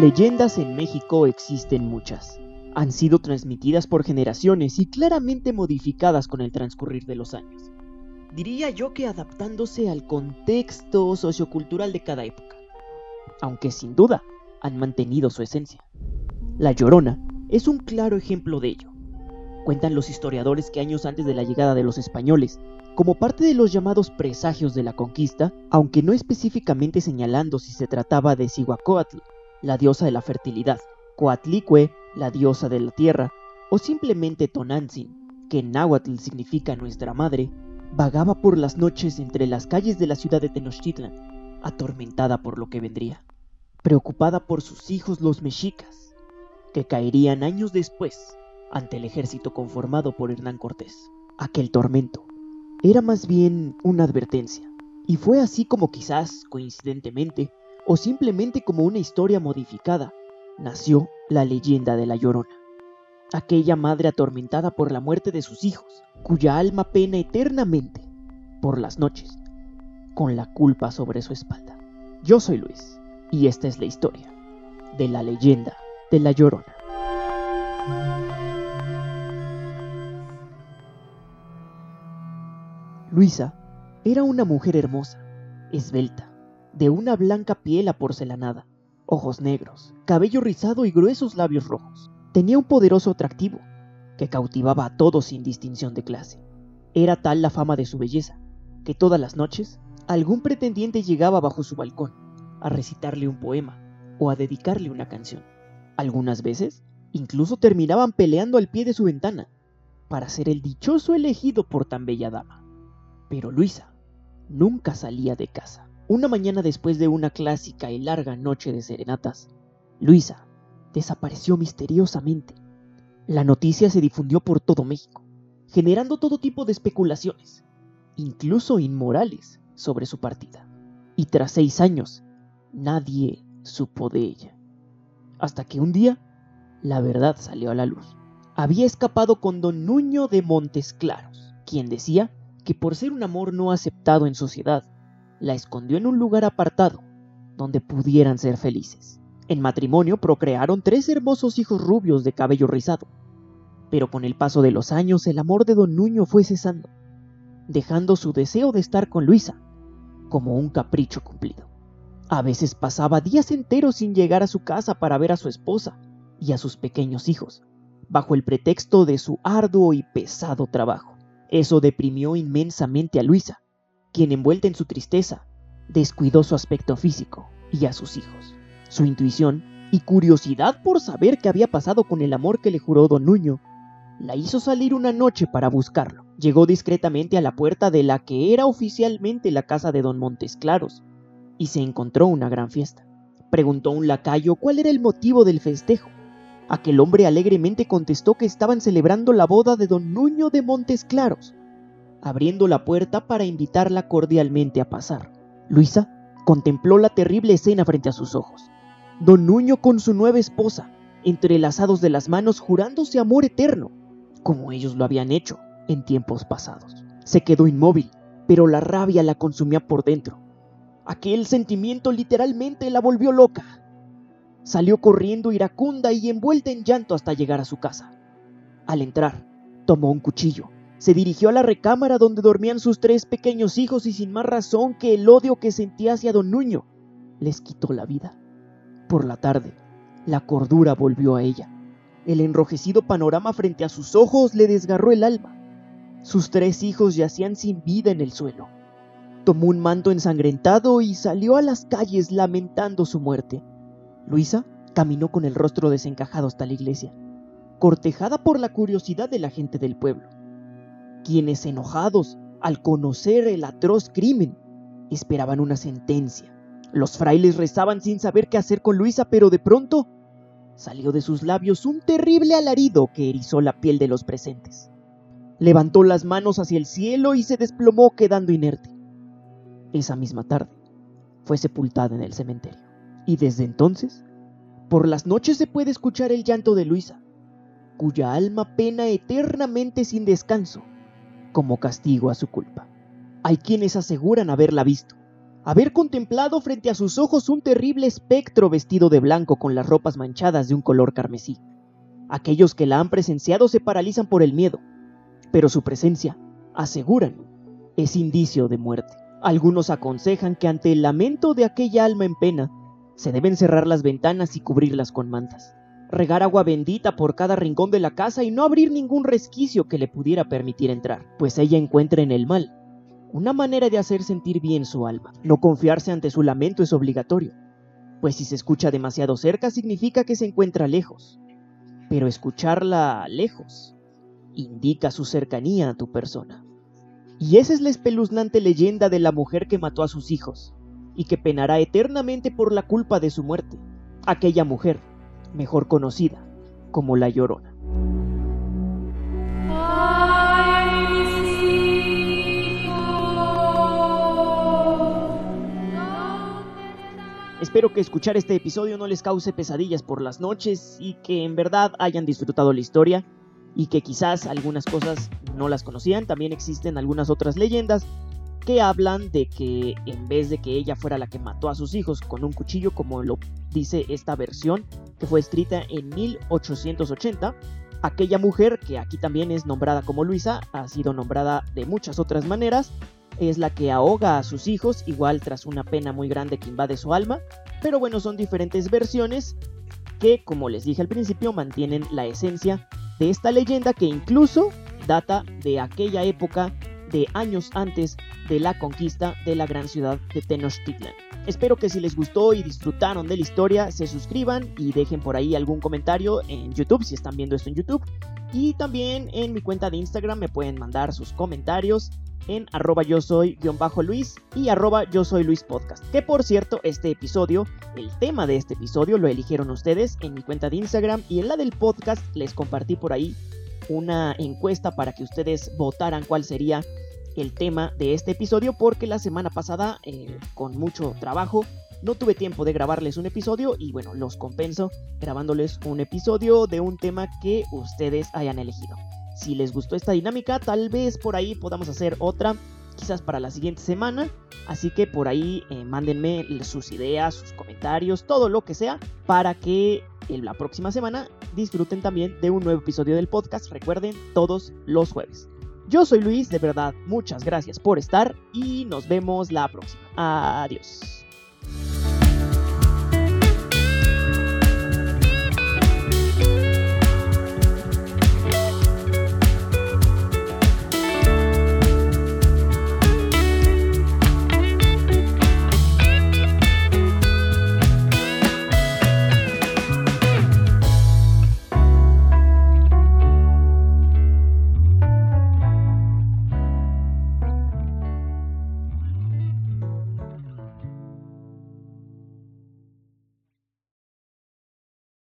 Leyendas en México existen muchas. Han sido transmitidas por generaciones y claramente modificadas con el transcurrir de los años. Diría yo que adaptándose al contexto sociocultural de cada época. Aunque sin duda han mantenido su esencia. La Llorona es un claro ejemplo de ello. Cuentan los historiadores que años antes de la llegada de los españoles, como parte de los llamados presagios de la conquista, aunque no específicamente señalando si se trataba de Cihuacóatl, la diosa de la fertilidad, Coatlicue, la diosa de la tierra, o simplemente Tonantzin, que en náhuatl significa nuestra madre, vagaba por las noches entre las calles de la ciudad de Tenochtitlan, atormentada por lo que vendría, preocupada por sus hijos los mexicas, que caerían años después ante el ejército conformado por Hernán Cortés. Aquel tormento era más bien una advertencia, y fue así como quizás, coincidentemente, o simplemente como una historia modificada, nació la leyenda de la Llorona. Aquella madre atormentada por la muerte de sus hijos, cuya alma pena eternamente por las noches, con la culpa sobre su espalda. Yo soy Luis, y esta es la historia de la leyenda de la Llorona. Luisa era una mujer hermosa, esbelta, de una blanca piel aporcelanada, ojos negros, cabello rizado y gruesos labios rojos. Tenía un poderoso atractivo que cautivaba a todos sin distinción de clase. Era tal la fama de su belleza que todas las noches algún pretendiente llegaba bajo su balcón a recitarle un poema o a dedicarle una canción. Algunas veces incluso terminaban peleando al pie de su ventana para ser el dichoso elegido por tan bella dama. Pero Luisa nunca salía de casa. Una mañana después de una clásica y larga noche de serenatas, Luisa desapareció misteriosamente. La noticia se difundió por todo México, generando todo tipo de especulaciones, incluso inmorales, sobre su partida. Y tras seis años, nadie supo de ella. Hasta que un día, la verdad salió a la luz. Había escapado con don Nuño de Montes Claros, quien decía que por ser un amor no aceptado en sociedad, la escondió en un lugar apartado, donde pudieran ser felices. En matrimonio procrearon tres hermosos hijos rubios de cabello rizado, pero con el paso de los años el amor de don Nuño fue cesando, dejando su deseo de estar con Luisa como un capricho cumplido. A veces pasaba días enteros sin llegar a su casa para ver a su esposa y a sus pequeños hijos, bajo el pretexto de su arduo y pesado trabajo. Eso deprimió inmensamente a Luisa, quien envuelta en su tristeza, descuidó su aspecto físico y a sus hijos. Su intuición y curiosidad por saber qué había pasado con el amor que le juró don Nuño, la hizo salir una noche para buscarlo. Llegó discretamente a la puerta de la que era oficialmente la casa de don Montes Claros, y se encontró una gran fiesta. Preguntó un lacayo cuál era el motivo del festejo. Aquel hombre alegremente contestó que estaban celebrando la boda de don Nuño de Montes Claros, abriendo la puerta para invitarla cordialmente a pasar. Luisa contempló la terrible escena frente a sus ojos. Don Nuño con su nueva esposa, entrelazados de las manos jurándose amor eterno, como ellos lo habían hecho en tiempos pasados. Se quedó inmóvil, pero la rabia la consumía por dentro. Aquel sentimiento literalmente la volvió loca. Salió corriendo iracunda y envuelta en llanto hasta llegar a su casa. Al entrar, tomó un cuchillo se dirigió a la recámara donde dormían sus tres pequeños hijos y sin más razón que el odio que sentía hacia don Nuño, les quitó la vida. Por la tarde, la cordura volvió a ella. El enrojecido panorama frente a sus ojos le desgarró el alma. Sus tres hijos yacían sin vida en el suelo. Tomó un manto ensangrentado y salió a las calles lamentando su muerte. Luisa caminó con el rostro desencajado hasta la iglesia, cortejada por la curiosidad de la gente del pueblo quienes enojados al conocer el atroz crimen esperaban una sentencia. Los frailes rezaban sin saber qué hacer con Luisa, pero de pronto salió de sus labios un terrible alarido que erizó la piel de los presentes. Levantó las manos hacia el cielo y se desplomó quedando inerte. Esa misma tarde fue sepultada en el cementerio. Y desde entonces, por las noches se puede escuchar el llanto de Luisa, cuya alma pena eternamente sin descanso como castigo a su culpa. Hay quienes aseguran haberla visto, haber contemplado frente a sus ojos un terrible espectro vestido de blanco con las ropas manchadas de un color carmesí. Aquellos que la han presenciado se paralizan por el miedo, pero su presencia, aseguran, es indicio de muerte. Algunos aconsejan que ante el lamento de aquella alma en pena, se deben cerrar las ventanas y cubrirlas con mantas, regar agua bendita por cada rincón de la casa y no abrir ningún resquicio que le pudiera permitir entrar, pues ella encuentra en el mal una manera de hacer sentir bien su alma. No confiarse ante su lamento es obligatorio, pues si se escucha demasiado cerca significa que se encuentra lejos, pero escucharla lejos indica su cercanía a tu persona. Y esa es la espeluznante leyenda de la mujer que mató a sus hijos y que penará eternamente por la culpa de su muerte, aquella mujer, mejor conocida como la Llorona. Espero que escuchar este episodio no les cause pesadillas por las noches y que en verdad hayan disfrutado la historia y que quizás algunas cosas no las conocían. También existen algunas otras leyendas que hablan de que en vez de que ella fuera la que mató a sus hijos con un cuchillo, como lo dice esta versión, que fue escrita en 1880, aquella mujer, que aquí también es nombrada como Luisa, ha sido nombrada de muchas otras maneras, es la que ahoga a sus hijos, igual tras una pena muy grande que invade su alma, pero bueno, son diferentes versiones que, como les dije al principio, mantienen la esencia de esta leyenda que incluso data de aquella época de años antes de la conquista de la gran ciudad de Tenochtitlan. Espero que si les gustó y disfrutaron de la historia, se suscriban y dejen por ahí algún comentario en YouTube si están viendo esto en YouTube. Y también en mi cuenta de Instagram me pueden mandar sus comentarios en arroba yo soy guion bajo Luis y arroba yo soy Luis Podcast. Que por cierto, este episodio, el tema de este episodio lo eligieron ustedes en mi cuenta de Instagram y en la del podcast les compartí por ahí una encuesta para que ustedes votaran cuál sería el tema de este episodio porque la semana pasada eh, con mucho trabajo no tuve tiempo de grabarles un episodio y bueno, los compenso grabándoles un episodio de un tema que ustedes hayan elegido. Si les gustó esta dinámica, tal vez por ahí podamos hacer otra, quizás para la siguiente semana. Así que por ahí eh, mándenme sus ideas, sus comentarios, todo lo que sea, para que la próxima semana disfruten también de un nuevo episodio del podcast. Recuerden, todos los jueves. Yo soy Luis, de verdad, muchas gracias por estar y nos vemos la próxima. Adiós.